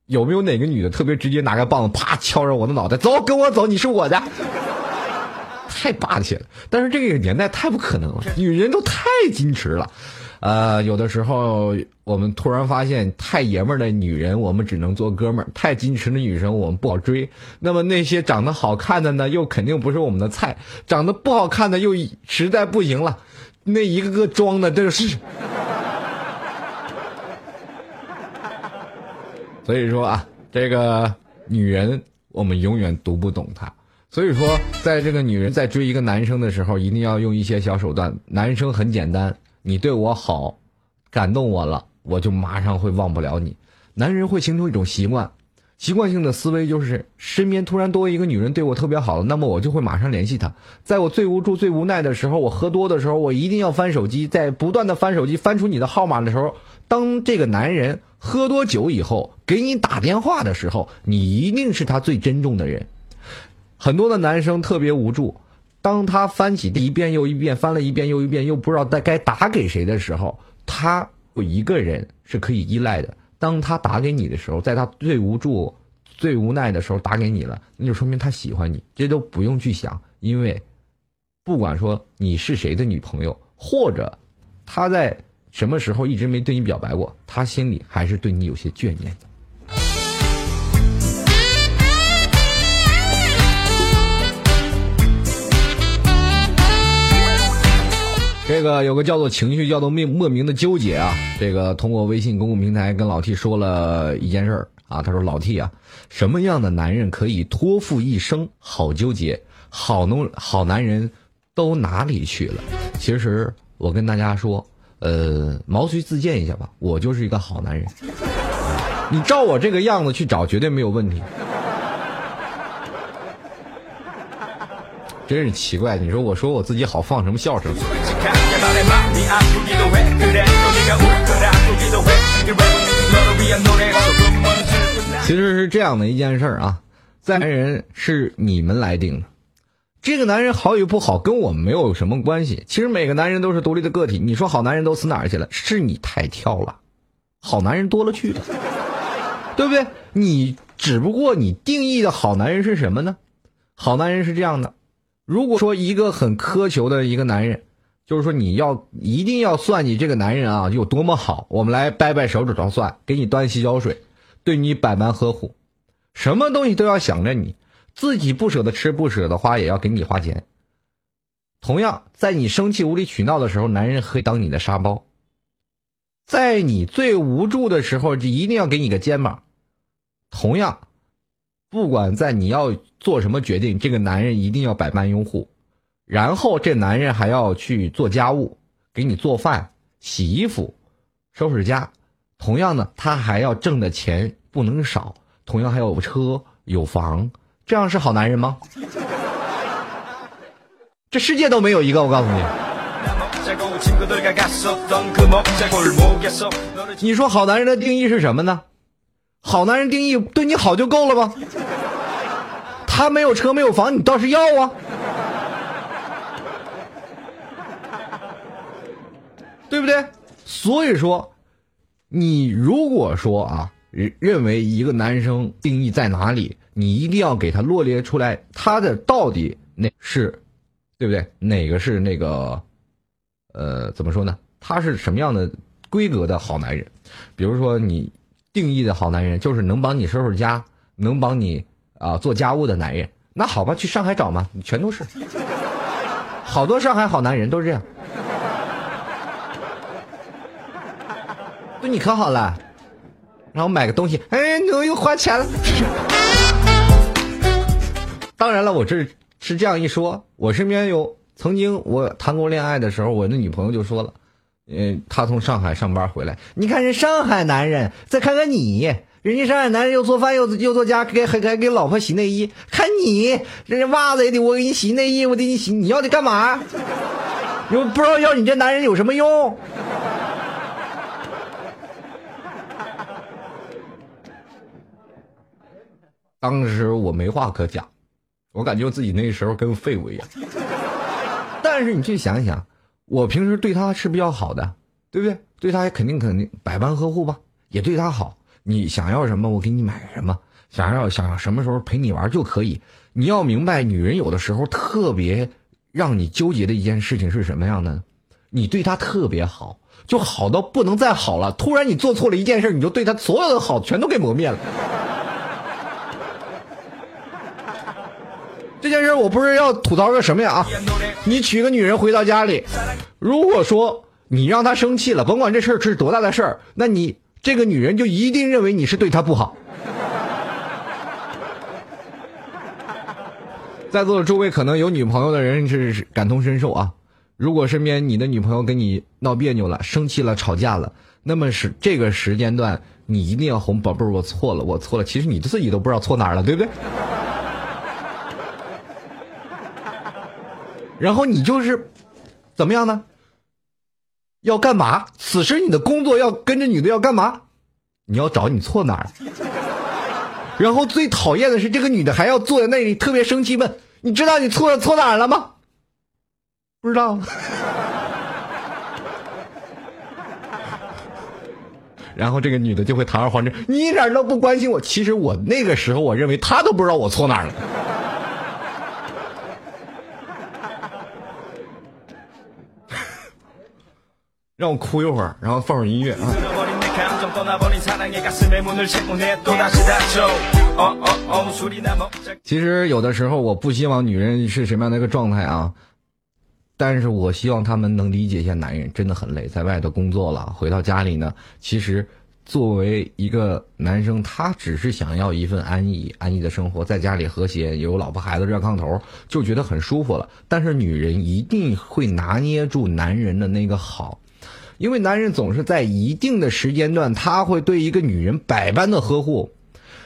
有没有哪个女的特别直接拿个棒子啪敲着我的脑袋，走，跟我走，你是我的，太霸气了。但是这个年代太不可能了，女人都太矜持了。呃，有的时候我们突然发现，太爷们儿的女人我们只能做哥们儿，太矜持的女生我们不好追。那么那些长得好看的呢，又肯定不是我们的菜；长得不好看的又实在不行了，那一个个装的这是。所以说啊，这个女人我们永远读不懂她。所以说，在这个女人在追一个男生的时候，一定要用一些小手段。男生很简单。你对我好，感动我了，我就马上会忘不了你。男人会形成一种习惯，习惯性的思维就是身边突然多一个女人对我特别好了，那么我就会马上联系她。在我最无助、最无奈的时候，我喝多的时候，我一定要翻手机，在不断的翻手机，翻出你的号码的时候，当这个男人喝多酒以后给你打电话的时候，你一定是他最珍重的人。很多的男生特别无助。当他翻起一遍又一遍，翻了一遍又一遍，又不知道该该打给谁的时候，他有一个人是可以依赖的。当他打给你的时候，在他最无助、最无奈的时候打给你了，那就说明他喜欢你，这都不用去想，因为不管说你是谁的女朋友，或者他在什么时候一直没对你表白过，他心里还是对你有些眷念的。这个有个叫做情绪，叫做莫莫名的纠结啊。这个通过微信公共平台跟老 T 说了一件事儿啊，他说老 T 啊，什么样的男人可以托付一生？好纠结，好农好男人都哪里去了？其实我跟大家说，呃，毛遂自荐一下吧，我就是一个好男人。你照我这个样子去找，绝对没有问题。真是奇怪，你说我说我自己好放什么笑声？其实是这样的一件事儿啊，男人是你们来定的。这个男人好与不好跟我们没有什么关系。其实每个男人都是独立的个体，你说好男人都死哪儿去了？是你太挑了，好男人多了去了，对不对？你只不过你定义的好男人是什么呢？好男人是这样的，如果说一个很苛求的一个男人。就是说，你要一定要算计这个男人啊，有多么好。我们来掰掰手指头算，给你端洗脚水，对你百般呵护，什么东西都要想着你，自己不舍得吃不舍得花，也要给你花钱。同样，在你生气无理取闹的时候，男人可以当你的沙包；在你最无助的时候，就一定要给你个肩膀。同样，不管在你要做什么决定，这个男人一定要百般拥护。然后这男人还要去做家务，给你做饭、洗衣服、收拾家。同样呢，他还要挣的钱不能少，同样还有车有房，这样是好男人吗？这世界都没有一个我告诉你。你说好男人的定义是什么呢？好男人定义对你好就够了吗？他没有车没有房你倒是要啊。对不对？所以说你如果说啊认为一个男生定义在哪里你一定要给他罗列出来，他的到底那是，对不对？哪个是那个，呃，怎么说呢？他是什么样的规格的好男人？比如说，你定义的好男人就是能帮你收拾家，能帮你啊、做家务的男人。那好吧，去上海找嘛，你全都是。好多上海好男人都是这样。对你可好了，然后买个东西，哎，你又花钱了。当然了，我这是这样一说，我身边有曾经我谈过恋爱的时候，我的女朋友就说了，嗯，她从上海上班回来，你看人上海男人，再看看你，人家上海男人又做饭又又做家，给还还给老婆洗内衣，看你，人家袜子也得我给你洗，内衣我得你洗，你要的干嘛？又不知道要你这男人有什么用？当时我没话可讲，我感觉我自己那时候跟废物一样。但是你去想一想，我平时对他是比较好的，对不对？对他也肯定肯定百般呵护吧，也对他好。你想要什么，我给你买什么；想要想要什么时候陪你玩就可以。你要明白，女人有的时候特别让你纠结的一件事情是什么样的？你对她特别好，就好到不能再好了。突然你做错了一件事，你就对她所有的好全都给磨灭了。这件事我不是要吐槽个什么呀啊！你娶个女人回到家里，如果说你让她生气了，甭管这事儿是多大的事儿，那你这个女人就一定认为你是对她不好。在座的诸位可能有女朋友的人是感同身受啊。如果身边你的女朋友跟你闹别扭了、生气了、吵架了，那么是这个时间段，你一定要哄宝贝儿，我错了，我错了。其实你自己都不知道错哪儿了，对不对？然后你就是怎么样呢？要干嘛？此时你的工作要跟着女的要干嘛？你要找你错哪儿。然后最讨厌的是，这个女的还要坐在那里特别生气，问：“你知道你错错哪儿了吗？”不知道。然后这个女的就会堂而皇之，你一点都不关心我。其实我那个时候，我认为她都不知道我错哪儿了。让我哭一会儿然后放首音乐啊。其实有的时候我不希望女人是什么样的一个状态啊但是我希望他们能理解一下男人真的很累在外头工作了回到家里呢其实作为一个男生他只是想要一份安逸安逸的生活在家里和谐有老婆孩子热炕头就觉得很舒服了。但是女人一定会拿捏住男人的那个好因为男人总是在一定的时间段，他会对一个女人百般的呵护。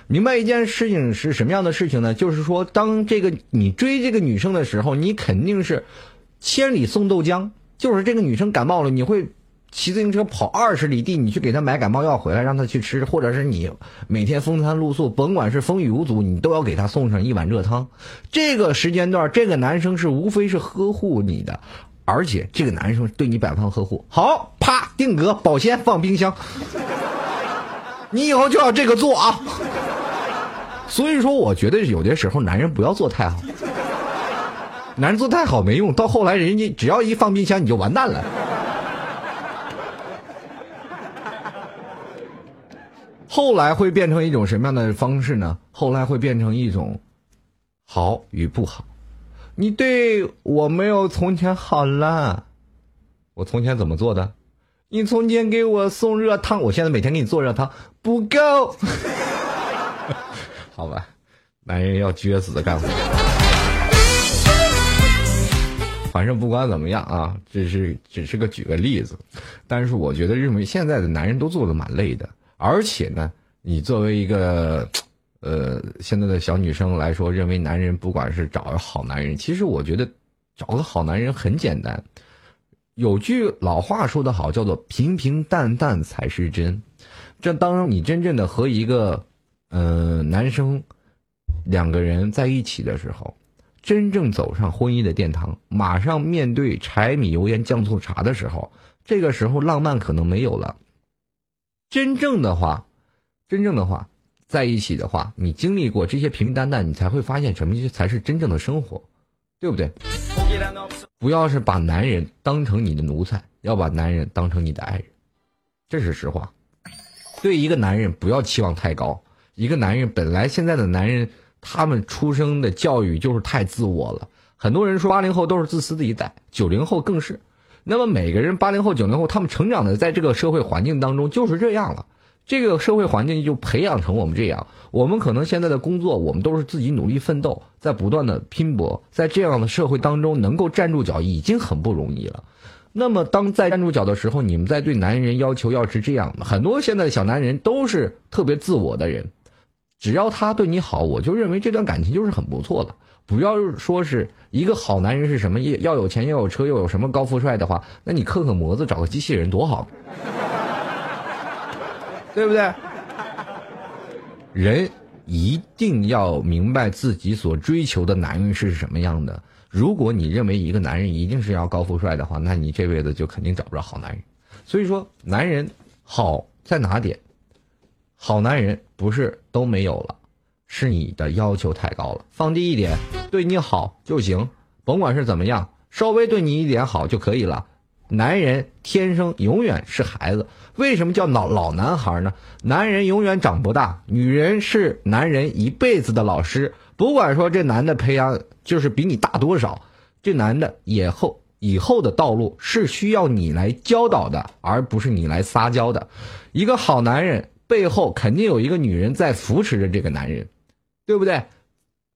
明白一件事情是什么样的事情呢？就是说，当这个你追这个女生的时候，你肯定是千里送豆浆。就是这个女生感冒了，你会骑自行车跑二十里地，你去给她买感冒药回来，让她去吃，或者是你每天风餐露宿，甭管是风雨无阻，你都要给她送上一碗热汤。这个时间段，这个男生是无非是呵护你的。而且这个男生对你百般呵护，好，啪，定格，保鲜，放冰箱，*laughs* 你以后就要这个做啊。所以说，我觉得有的时候男人不要做太好，男人做太好没用，到后来人家只要一放冰箱，你就完蛋了。后来会变成一种什么样的方式呢？后来会变成一种好与不好。你对我没有从前好了，我从前怎么做的？你从前给我送热汤，我现在每天给你做热汤不够。*laughs* 好吧，男人要撅死的干活。反正不管怎么样啊，这是只是个举个例子，但是我觉得认为现在的男人都做的蛮累的，而且呢，你作为一个。呃，现在的小女生来说，认为男人不管是找个好男人，其实我觉得找个好男人很简单。有句老话说得好，叫做“平平淡淡才是真”。这当你真正的和一个呃男生两个人在一起的时候，真正走上婚姻的殿堂，马上面对柴米油盐酱醋茶的时候，这个时候浪漫可能没有了。真正的话，真正的话。在一起的话，你经历过这些平平淡淡，你才会发现什么才是真正的生活，对不对？不要是把男人当成你的奴才，要把男人当成你的爱人，这是实话。对一个男人不要期望太高，一个男人本来现在的男人，他们出生的教育就是太自我了。很多人说八零后都是自私的一代，九零后更是。那么每个人八零后、九零后，他们成长的在这个社会环境当中就是这样了。这个社会环境就培养成我们这样，我们可能现在的工作，我们都是自己努力奋斗，在不断的拼搏，在这样的社会当中能够站住脚已经很不容易了。那么当在站住脚的时候，你们在对男人要求要是这样的，很多现在的小男人都是特别自我的人，只要他对你好，我就认为这段感情就是很不错的。不要说是一个好男人是什么，要有钱，要有车，又有什么高富帅的话，那你刻刻模子找个机器人多好。对不对？人一定要明白自己所追求的男人是什么样的。如果你认为一个男人一定是要高富帅的话，那你这辈子就肯定找不着好男人。所以说，男人好在哪点？好男人不是都没有了，是你的要求太高了。放低一点，对你好就行，甭管是怎么样，稍微对你一点好就可以了。男人天生永远是孩子，为什么叫老老男孩呢？男人永远长不大，女人是男人一辈子的老师。不管说这男的培养就是比你大多少，这男的以后以后的道路是需要你来教导的，而不是你来撒娇的。一个好男人背后肯定有一个女人在扶持着这个男人，对不对？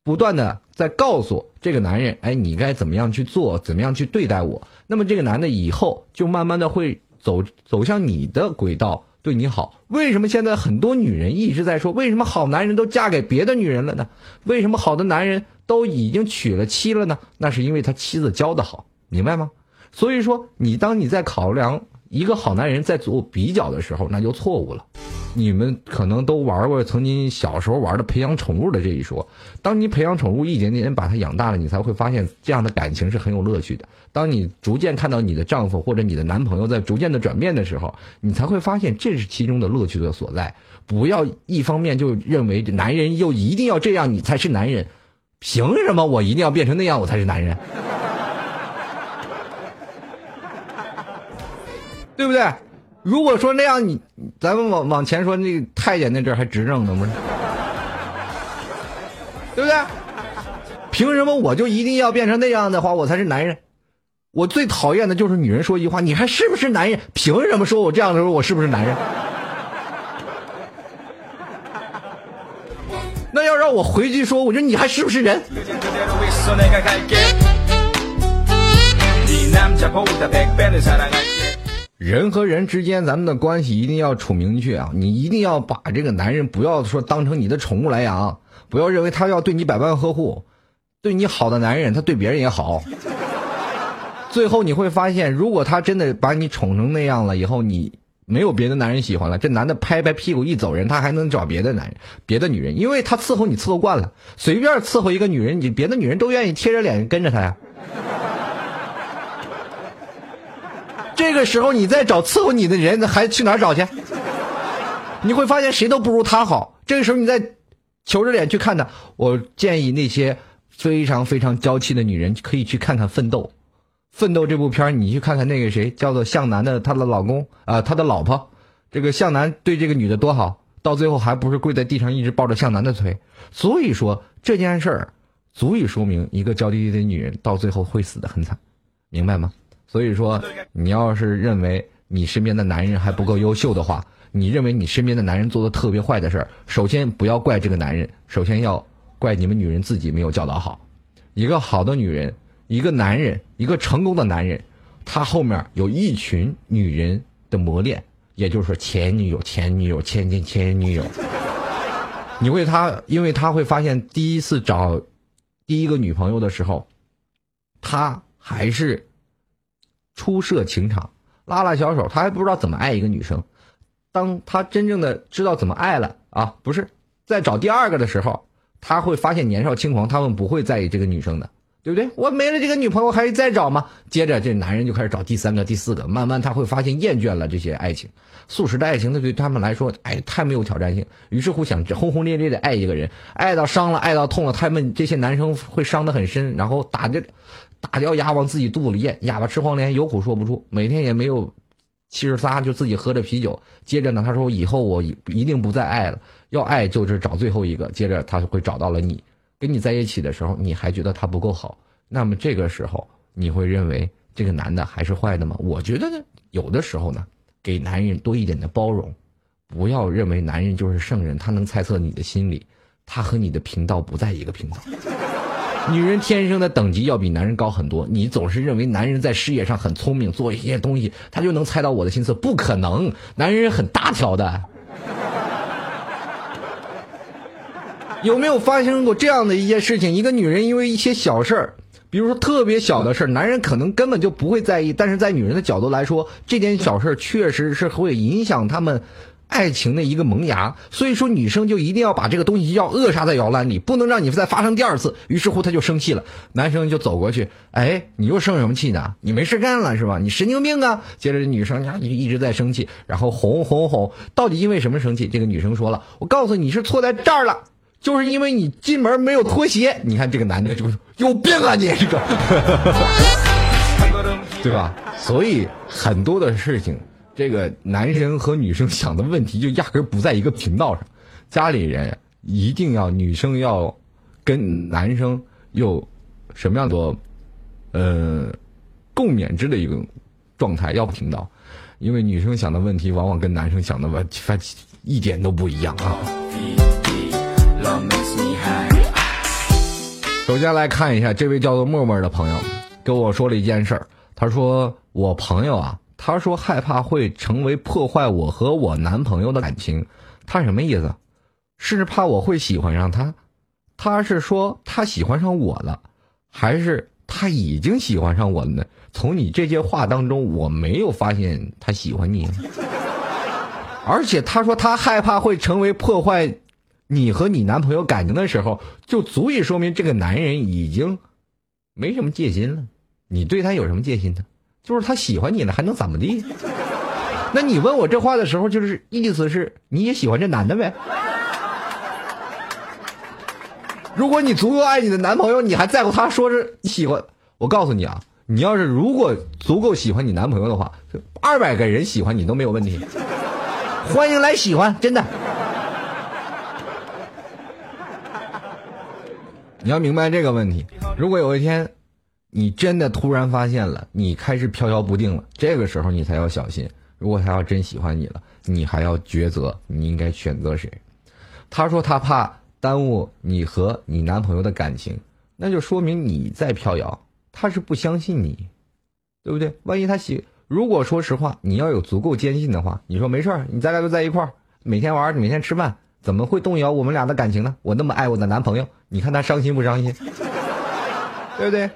不断的在告诉这个男人，哎，你该怎么样去做，怎么样去对待我。那么这个男的以后就慢慢的会走走向你的轨道，对你好。为什么现在很多女人一直在说，为什么好男人都嫁给别的女人了呢？为什么好的男人都已经娶了妻了呢？那是因为他妻子教的好，明白吗？所以说，你当你在考量一个好男人在做比较的时候，那就错误了。你们可能都玩过曾经小时候玩的培养宠物的这一说。当你培养宠物一点点把它养大了，你才会发现这样的感情是很有乐趣的。当你逐渐看到你的丈夫或者你的男朋友在逐渐的转变的时候，你才会发现这是其中的乐趣的所在。不要一方面就认为男人又一定要这样，你才是男人。凭什么我一定要变成那样，我才是男人？*laughs* 对不对？如果说那样，你咱们往往前说，那太监那阵还执政呢，不是？对不对？凭什么我就一定要变成那样的话，我才是男人？我最讨厌的就是女人说一句话：“你还是不是男人？”凭什么说我这样的时候，我是不是男人？那要让我回去说，我说你还是不是人？人和人之间，咱们的关系一定要处明确啊！你一定要把这个男人不要说当成你的宠物来养，不要认为他要对你百般呵护，对你好的男人，他对别人也好。*laughs* 最后你会发现，如果他真的把你宠成那样了，以后你没有别的男人喜欢了，这男的拍拍屁股一走人，他还能找别的男人、别的女人，因为他伺候你伺候惯了，随便伺候一个女人，你别的女人都愿意贴着脸跟着他呀。这个时候你再找伺候你的人，还去哪儿找去？你会发现谁都不如他好。这个时候你再求着脸去看他，我建议那些非常非常娇气的女人可以去看看《奋斗》。《奋斗》这部片儿你去看看那个谁，叫做向南的她的老公啊、他的老婆，这个向南对这个女的多好，到最后还不是跪在地上一直抱着向南的腿。所以说这件事儿足以说明一个娇滴滴的女人到最后会死得很惨，明白吗？所以说，你要是认为你身边的男人还不够优秀的话，你认为你身边的男人做的特别坏的事儿，首先不要怪这个男人，首先要怪你们女人自己没有教导好。一个好的女人，一个男人，一个成功的男人，他后面有一群女人的磨练，也就是说前女友、前女友、前前前女友。你会他，因为他会发现第一次找第一个女朋友的时候，他还是初涉情场，拉拉小手，他还不知道怎么爱一个女生。当他真正的知道怎么爱了啊，不是在找第二个的时候，他会发现年少轻狂，他们不会在意这个女生的，对不对？我没了这个女朋友，还再找吗？接着这男人就开始找第三个、第四个，慢慢他会发现厌倦了这些爱情，素食的爱情，那对他们来说，哎，太没有挑战性。于是乎想轰轰烈烈的爱一个人，爱到伤了，爱到痛了，他们这些男生会伤得很深，然后打着打掉牙往自己肚子里咽，哑巴吃黄连，有苦说不出，每天也没有七十仨，就自己喝着啤酒。接着呢，他说以后我一定不再爱了，要爱就是找最后一个。接着他会找到了你，跟你在一起的时候，你还觉得他不够好，那么这个时候你会认为这个男的还是坏的吗？我觉得呢，有的时候呢，给男人多一点的包容，不要认为男人就是圣人，他能猜测你的心理，他和你的频道不在一个频道。女人天生的等级要比男人高很多，你总是认为男人在事业上很聪明，做一些东西他就能猜到我的心思，不可能，男人很大条的。有没有发生过这样的一件事情？一个女人因为一些小事儿，比如说特别小的事儿，男人可能根本就不会在意，但是在女人的角度来说，这件小事儿确实是会影响他们爱情的一个萌芽。所以说，女生就一定要把这个东西要扼杀在摇篮里，不能让你再发生第二次。于是乎，他就生气了，男生就走过去，哎，你又生什么气呢？你没事干了是吧？你神经病啊！接着女生呀就一直在生气，然后哄哄哄，到底因为什么生气？这个女生说了，我告诉你是错在这儿了。就是因为你进门没有脱鞋，你看这个男的就有病啊！你这个，*laughs* 对吧？所以很多的事情，这个男生和女生想的问题就压根儿不在一个频道上。家里人一定要女生要跟男生有什么样的呃共勉之的一个状态，要不频道，因为女生想的问题往往跟男生想的问题反一点都不一样啊。首先来看一下这位叫做默默的朋友跟我说了一件事儿，他说我朋友啊，他说害怕会成为破坏我和我男朋友的感情，他什么意思？是怕我会喜欢上他？他是说他喜欢上我了，还是他已经喜欢上我了呢？从你这些话当中，我没有发现他喜欢你。而且他说他害怕会成为破坏你和你男朋友感情的时候，就足以说明这个男人已经没什么戒心了。你对他有什么戒心呢？就是他喜欢你了，还能怎么地？那你问我这话的时候，就是意思是你也喜欢这男的呗？如果你足够爱你的男朋友，你还在乎他说是喜欢？我告诉你啊，你要是如果足够喜欢你男朋友的话，二百个人喜欢你都没有问题。欢迎来喜欢，真的。你要明白这个问题。如果有一天，你真的突然发现了，你开始飘摇不定了，这个时候你才要小心。如果他要真喜欢你了，你还要抉择，你应该选择谁？他说他怕耽误你和你男朋友的感情，那就说明你在飘摇，他是不相信你，对不对？万一他喜。如果说实话，你要有足够坚信的话，你说没事儿，你咱俩就在一块儿，每天玩，每天吃饭，怎么会动摇我们俩的感情呢？我那么爱我的男朋友，你看他伤心不伤心？*laughs* 对不对？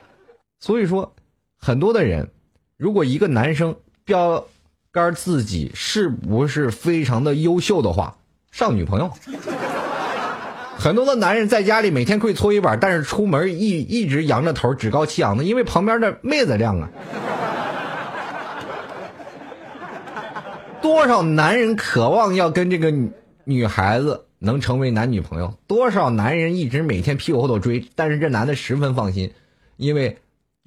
所以说，很多的人，如果一个男生标杆自己是不是非常的优秀的话，上女朋友。很多的男人在家里每天跪搓衣板，但是出门一一直扬着头，趾高气扬的，因为旁边的妹子亮啊。多少男人渴望要跟这个女孩子能成为男女朋友？多少男人一直每天屁股后头追，但是这男的十分放心，因为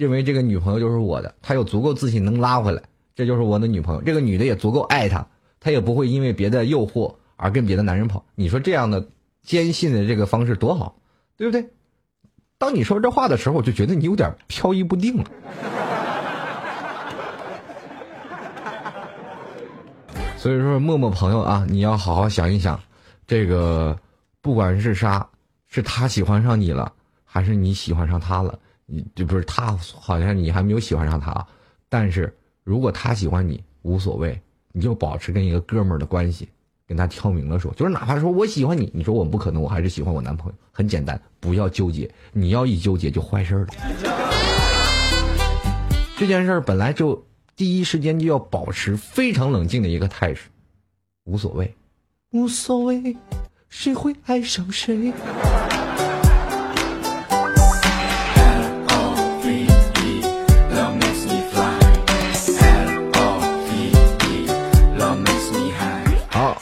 认为这个女朋友就是我的，他有足够自信能拉回来，这就是我的女朋友。这个女的也足够爱他，他也不会因为别的诱惑而跟别的男人跑。你说这样的坚信的这个方式多好，对不对？当你说这话的时候，我就觉得你有点飘逸不定了。所以说，默默朋友啊，你要好好想一想，这个不管是啥，是他喜欢上你了，还是你喜欢上他了？你就不是他，好像你还没有喜欢上他。但是如果他喜欢你，无所谓，你就保持跟一个哥们儿的关系，跟他挑明了说，就是哪怕说我喜欢你，你说我不可能，我还是喜欢我男朋友，很简单，不要纠结。你要一纠结就坏事了。这件事儿本来就。第一时间就要保持非常冷静的一个态势，无所谓，无所谓，谁会爱上谁？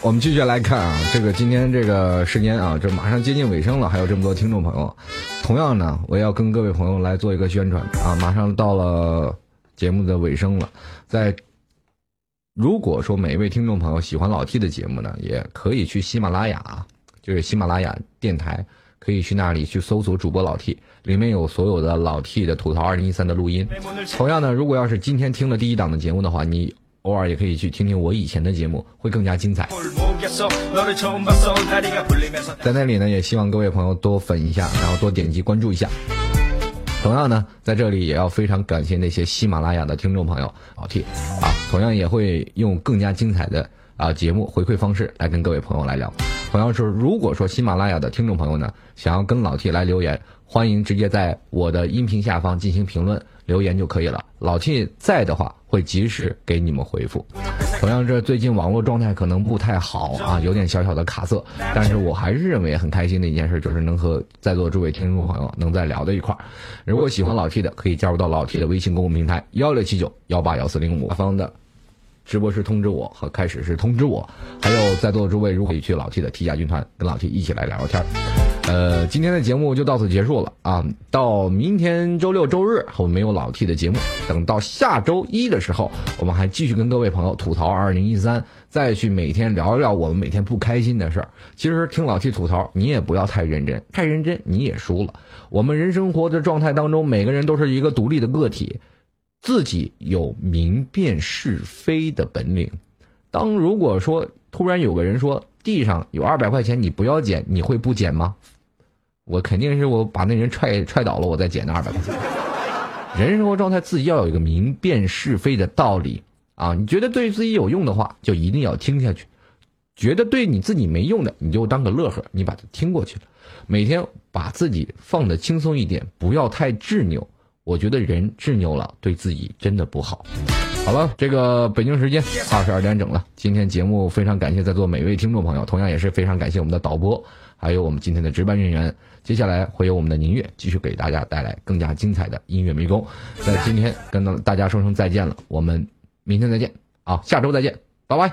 我们继续来看啊，这个今天这个时间啊，这马上接近尾声了，还有这么多听众朋友，同样呢，我要跟各位朋友来做一个宣传啊，马上到了。节目的尾声了，在如果说每一位听众朋友喜欢老 T 的节目呢，也可以去喜马拉雅，就是喜马拉雅电台，可以去那里去搜索主播老 T，里面有所有的老 T 的吐槽二零一三的录音。同样呢，如果要是今天听了第一档的节目的话，你偶尔也可以去听听我以前的节目，会更加精彩。在那里呢，也希望各位朋友多粉一下，然后多点击关注一下。同样呢，在这里也要非常感谢那些喜马拉雅的听众朋友，老 T 啊，同样也会用更加精彩的啊节目回馈方式来跟各位朋友来聊。同样是，如果说喜马拉雅的听众朋友呢，想要跟老 T 来留言，欢迎直接在我的音频下方进行评论留言就可以了。老 T 在的话，会及时给你们回复。同样，这最近网络状态可能不太好啊，有点小小的卡色，但是我还是认为很开心的一件事，就是能和在座诸位听众朋友能在聊到一块儿。如果喜欢老 T 的，可以加入到老 T 的微信公共平台幺六七九幺八幺四零五方的直播室通知我和开始是通知我，还有在座的诸位，如果去老 T 的 T 加军团，跟老 T 一起来聊聊天儿。呃，今天的节目就到此结束了啊！到明天周六周日我们没有老 T 的节目，等到下周一的时候，我们还继续跟各位朋友吐槽二零一三，再去每天聊一聊我们每天不开心的事儿。其实听老 T 吐槽，你也不要太认真，太认真你也输了。我们人生活的状态当中，每个人都是一个独立的个体，自己有明辨是非的本领。当如果说突然有个人说地上有二百块钱，你不要捡，你会不捡吗？我肯定是我把那人踹踹倒了，我再捡那二百块钱。人生活状态自己要有一个明辨是非的道理啊！你觉得对自己有用的话，就一定要听下去；觉得对你自己没用的，你就当个乐呵，你把它听过去了。每天把自己放的轻松一点，不要太执拗。我觉得人执拗了，对自己真的不好。好了，这个北京时间二十二点整了。今天节目非常感谢在座每位听众朋友，同样也是非常感谢我们的导播，还有我们今天的值班人员。接下来会有我们的宁月继续给大家带来更加精彩的音乐迷宫。那今天跟大家说声再见了，我们明天再见啊，下周再见，拜拜。